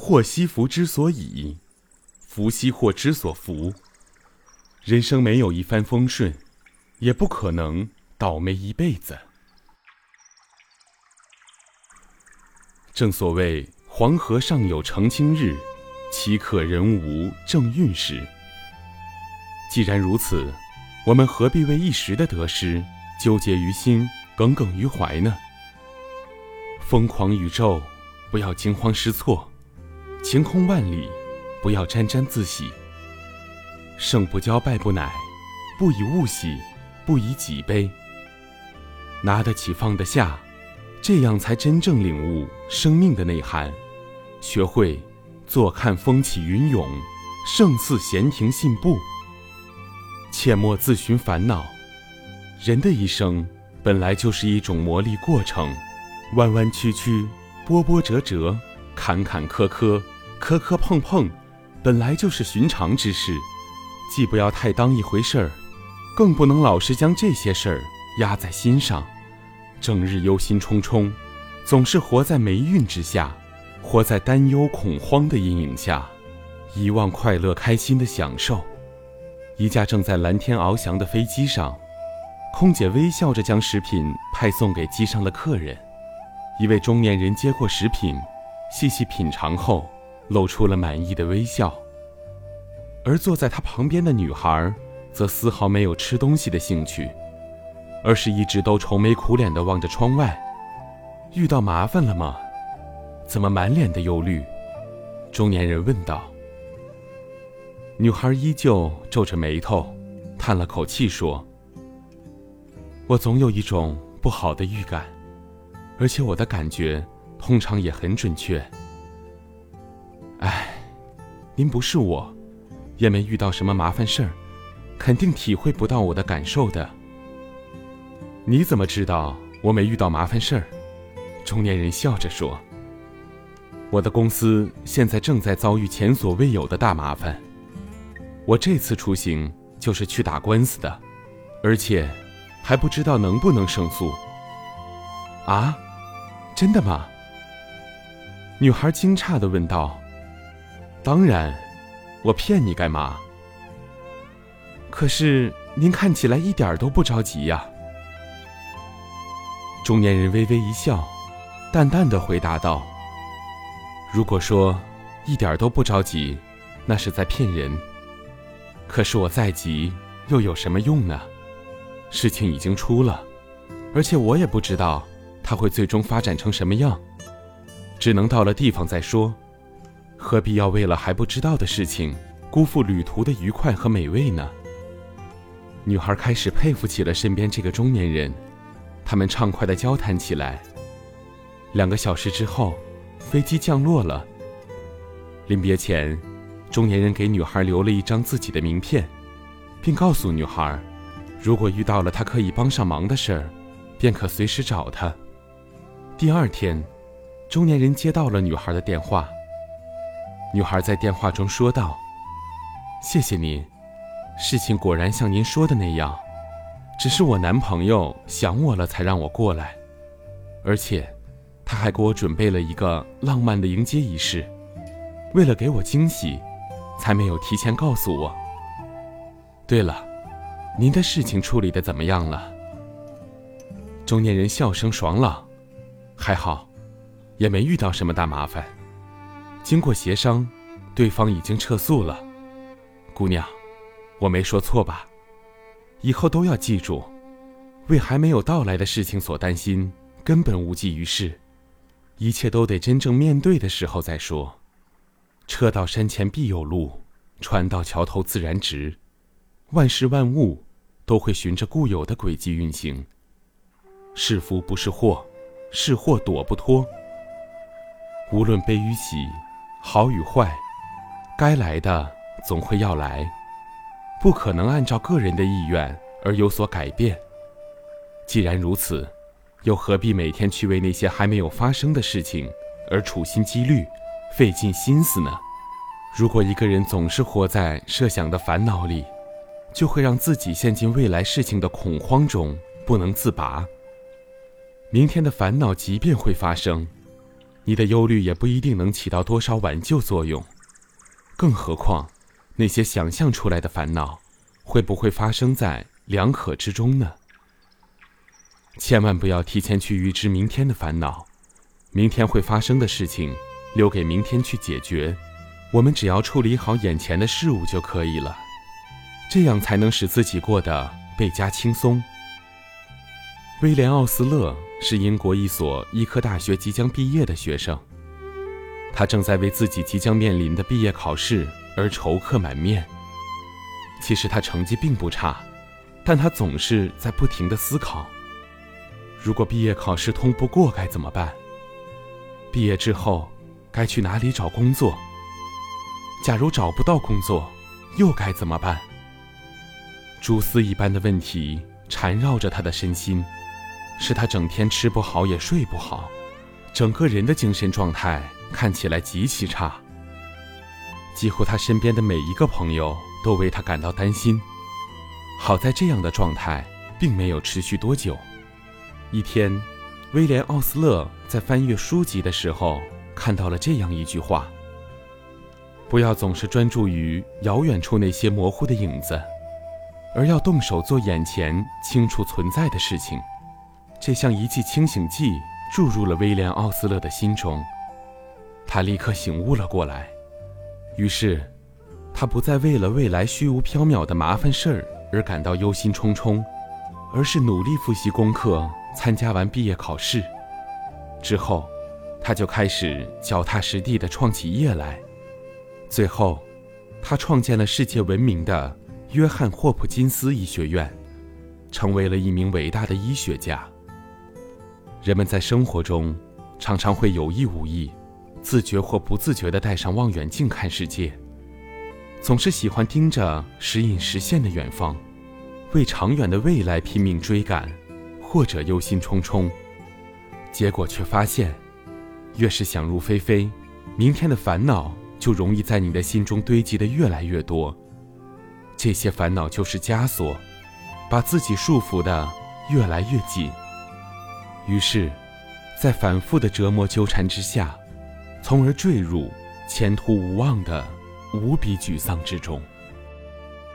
祸兮福之所倚，福兮祸之所伏。人生没有一帆风顺，也不可能倒霉一辈子。正所谓“黄河上有澄清日，岂可人无正运时”。既然如此，我们何必为一时的得失纠结于心、耿耿于怀呢？疯狂宇宙，不要惊慌失措。晴空万里，不要沾沾自喜。胜不骄，败不馁，不以物喜，不以己悲。拿得起，放得下，这样才真正领悟生命的内涵，学会坐看风起云涌，胜似闲庭信步。切莫自寻烦恼。人的一生本来就是一种磨砺过程，弯弯曲曲，波波折折。坎坎坷坷，磕磕碰碰，本来就是寻常之事，既不要太当一回事儿，更不能老是将这些事儿压在心上，整日忧心忡忡，总是活在霉运之下，活在担忧恐慌的阴影下，遗忘快乐开心的享受。一架正在蓝天翱翔的飞机上，空姐微笑着将食品派送给机上的客人，一位中年人接过食品。细细品尝后，露出了满意的微笑。而坐在他旁边的女孩，则丝毫没有吃东西的兴趣，而是一直都愁眉苦脸地望着窗外。遇到麻烦了吗？怎么满脸的忧虑？中年人问道。女孩依旧皱着眉头，叹了口气说：“我总有一种不好的预感，而且我的感觉……”通常也很准确。哎，您不是我，也没遇到什么麻烦事儿，肯定体会不到我的感受的。你怎么知道我没遇到麻烦事儿？中年人笑着说：“我的公司现在正在遭遇前所未有的大麻烦。我这次出行就是去打官司的，而且还不知道能不能胜诉。”啊，真的吗？女孩惊诧的问道：“当然，我骗你干嘛？可是您看起来一点都不着急呀。”中年人微微一笑，淡淡的回答道：“如果说一点都不着急，那是在骗人。可是我再急又有什么用呢？事情已经出了，而且我也不知道它会最终发展成什么样。”只能到了地方再说，何必要为了还不知道的事情辜负旅途的愉快和美味呢？女孩开始佩服起了身边这个中年人，他们畅快地交谈起来。两个小时之后，飞机降落了。临别前，中年人给女孩留了一张自己的名片，并告诉女孩，如果遇到了他可以帮上忙的事儿，便可随时找他。第二天。中年人接到了女孩的电话。女孩在电话中说道：“谢谢您，事情果然像您说的那样，只是我男朋友想我了才让我过来，而且他还给我准备了一个浪漫的迎接仪式，为了给我惊喜，才没有提前告诉我。对了，您的事情处理的怎么样了？”中年人笑声爽朗：“还好。”也没遇到什么大麻烦。经过协商，对方已经撤诉了。姑娘，我没说错吧？以后都要记住，为还没有到来的事情所担心，根本无济于事。一切都得真正面对的时候再说。车到山前必有路，船到桥头自然直。万事万物都会循着固有的轨迹运行。是福不是祸，是祸躲不脱。无论悲与喜，好与坏，该来的总会要来，不可能按照个人的意愿而有所改变。既然如此，又何必每天去为那些还没有发生的事情而处心积虑、费尽心思呢？如果一个人总是活在设想的烦恼里，就会让自己陷进未来事情的恐慌中不能自拔。明天的烦恼即便会发生。你的忧虑也不一定能起到多少挽救作用。更何况，那些想象出来的烦恼，会不会发生在两可之中呢？千万不要提前去预知明天的烦恼，明天会发生的事情，留给明天去解决。我们只要处理好眼前的事物就可以了，这样才能使自己过得倍加轻松。威廉·奥斯勒是英国一所医科大学即将毕业的学生，他正在为自己即将面临的毕业考试而愁客满面。其实他成绩并不差，但他总是在不停地思考。如果毕业考试通不过该怎么办？毕业之后该去哪里找工作？假如找不到工作，又该怎么办？蛛丝一般的问题缠绕着他的身心，是他整天吃不好也睡不好，整个人的精神状态看起来极其差。几乎他身边的每一个朋友都为他感到担心。好在这样的状态并没有持续多久。一天，威廉·奥斯勒在翻阅书籍的时候，看到了这样一句话：“不要总是专注于遥远处那些模糊的影子，而要动手做眼前清楚存在的事情。”这像一剂清醒剂注入了威廉·奥斯勒的心中，他立刻醒悟了过来。于是，他不再为了未来虚无缥缈的麻烦事儿而感到忧心忡忡，而是努力复习功课。参加完毕业考试之后，他就开始脚踏实地地创起业来。最后，他创建了世界闻名的约翰霍普金斯医学院，成为了一名伟大的医学家。人们在生活中常常会有意无意、自觉或不自觉地戴上望远镜看世界，总是喜欢盯着时隐时现的远方，为长远的未来拼命追赶。或者忧心忡忡，结果却发现，越是想入非非，明天的烦恼就容易在你的心中堆积的越来越多。这些烦恼就是枷锁，把自己束缚的越来越紧。于是，在反复的折磨纠缠之下，从而坠入前途无望的无比沮丧之中。